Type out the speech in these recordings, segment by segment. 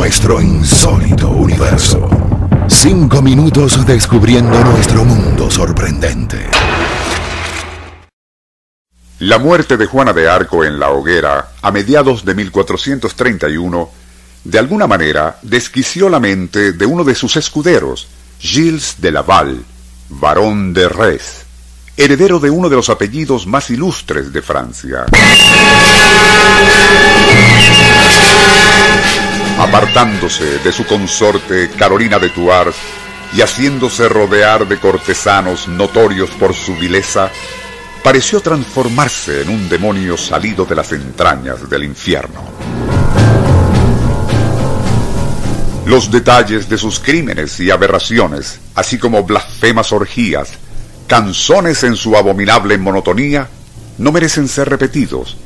nuestro insólito universo. Cinco minutos descubriendo nuestro mundo sorprendente. La muerte de Juana de Arco en la hoguera a mediados de 1431 de alguna manera desquició la mente de uno de sus escuderos, Gilles de Laval, varón de Res, heredero de uno de los apellidos más ilustres de Francia. Apartándose de su consorte Carolina de Tuars y haciéndose rodear de cortesanos notorios por su vileza, pareció transformarse en un demonio salido de las entrañas del infierno. Los detalles de sus crímenes y aberraciones, así como blasfemas orgías, canzones en su abominable monotonía, no merecen ser repetidos,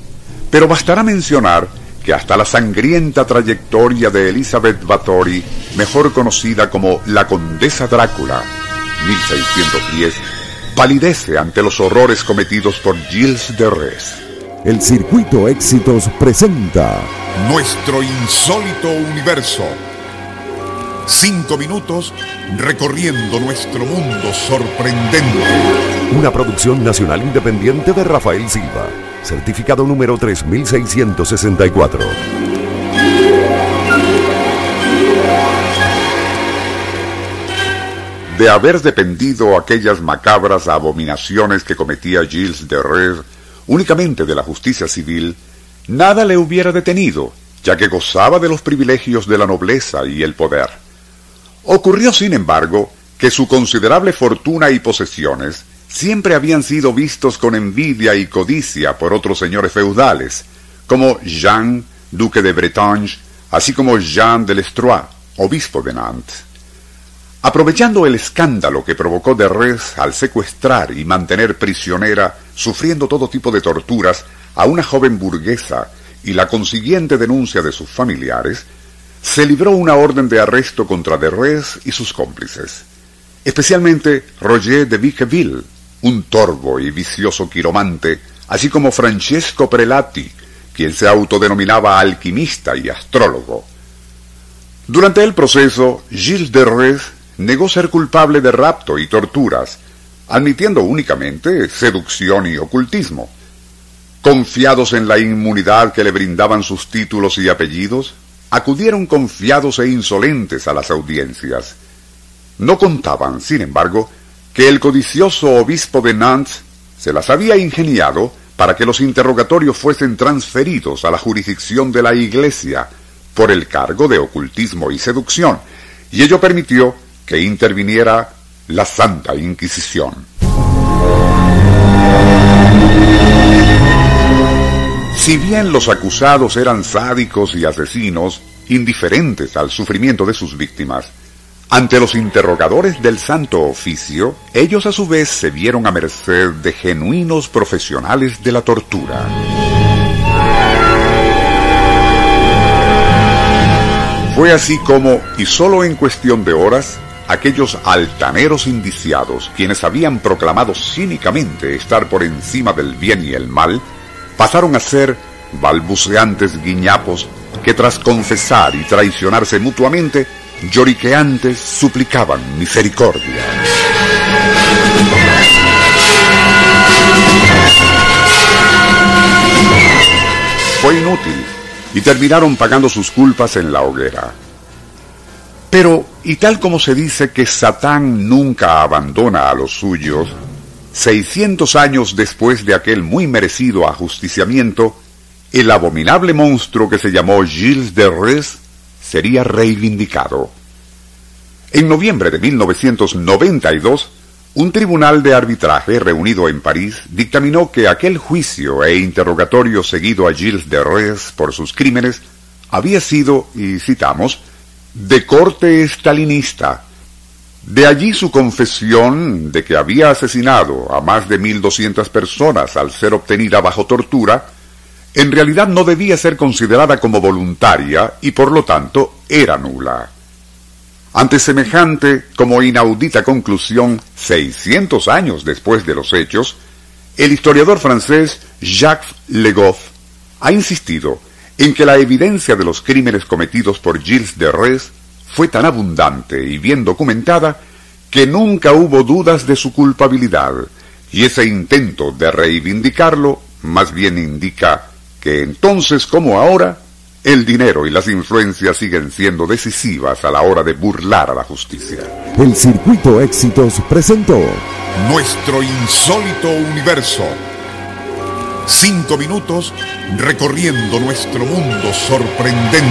pero bastará mencionar que hasta la sangrienta trayectoria de Elizabeth Bathory, mejor conocida como la Condesa Drácula, 1610, palidece ante los horrores cometidos por Gilles de Res. El Circuito Éxitos presenta Nuestro insólito universo. Cinco minutos recorriendo nuestro mundo sorprendente. Una producción nacional independiente de Rafael Silva. Certificado número 3664. De haber dependido aquellas macabras abominaciones que cometía Gilles de Res únicamente de la justicia civil, nada le hubiera detenido, ya que gozaba de los privilegios de la nobleza y el poder. Ocurrió, sin embargo, que su considerable fortuna y posesiones siempre habían sido vistos con envidia y codicia por otros señores feudales, como Jean, duque de Bretagne, así como Jean de Lestrois, obispo de Nantes. Aprovechando el escándalo que provocó de Res al secuestrar y mantener prisionera, sufriendo todo tipo de torturas, a una joven burguesa y la consiguiente denuncia de sus familiares, se libró una orden de arresto contra de Res y sus cómplices, especialmente Roger de Viqueville, un torvo y vicioso quiromante, así como Francesco Prelati, quien se autodenominaba alquimista y astrólogo. Durante el proceso, Gilles de Res negó ser culpable de rapto y torturas, admitiendo únicamente seducción y ocultismo. Confiados en la inmunidad que le brindaban sus títulos y apellidos, acudieron confiados e insolentes a las audiencias. No contaban, sin embargo, que el codicioso obispo de Nantes se las había ingeniado para que los interrogatorios fuesen transferidos a la jurisdicción de la Iglesia por el cargo de ocultismo y seducción, y ello permitió que interviniera la Santa Inquisición. Si bien los acusados eran sádicos y asesinos, indiferentes al sufrimiento de sus víctimas, ante los interrogadores del Santo Oficio, ellos a su vez se vieron a merced de genuinos profesionales de la tortura. Fue así como, y solo en cuestión de horas, aquellos altaneros indiciados, quienes habían proclamado cínicamente estar por encima del bien y el mal, pasaron a ser balbuceantes guiñapos que tras confesar y traicionarse mutuamente, lloriqueantes suplicaban misericordia. Fue inútil y terminaron pagando sus culpas en la hoguera. Pero, y tal como se dice que Satán nunca abandona a los suyos, 600 años después de aquel muy merecido ajusticiamiento, el abominable monstruo que se llamó Gilles de Res sería reivindicado. En noviembre de 1992, un tribunal de arbitraje reunido en París dictaminó que aquel juicio e interrogatorio seguido a Gilles de Res por sus crímenes había sido, y citamos, de corte estalinista. De allí su confesión de que había asesinado a más de 1.200 personas al ser obtenida bajo tortura, en realidad no debía ser considerada como voluntaria y por lo tanto era nula. Ante semejante como inaudita conclusión, 600 años después de los hechos, el historiador francés Jacques Legoff ha insistido en que la evidencia de los crímenes cometidos por Gilles de Res fue tan abundante y bien documentada que nunca hubo dudas de su culpabilidad, y ese intento de reivindicarlo más bien indica que entonces como ahora, el dinero y las influencias siguen siendo decisivas a la hora de burlar a la justicia. El Circuito Éxitos presentó Nuestro insólito universo. Cinco minutos recorriendo nuestro mundo sorprendente.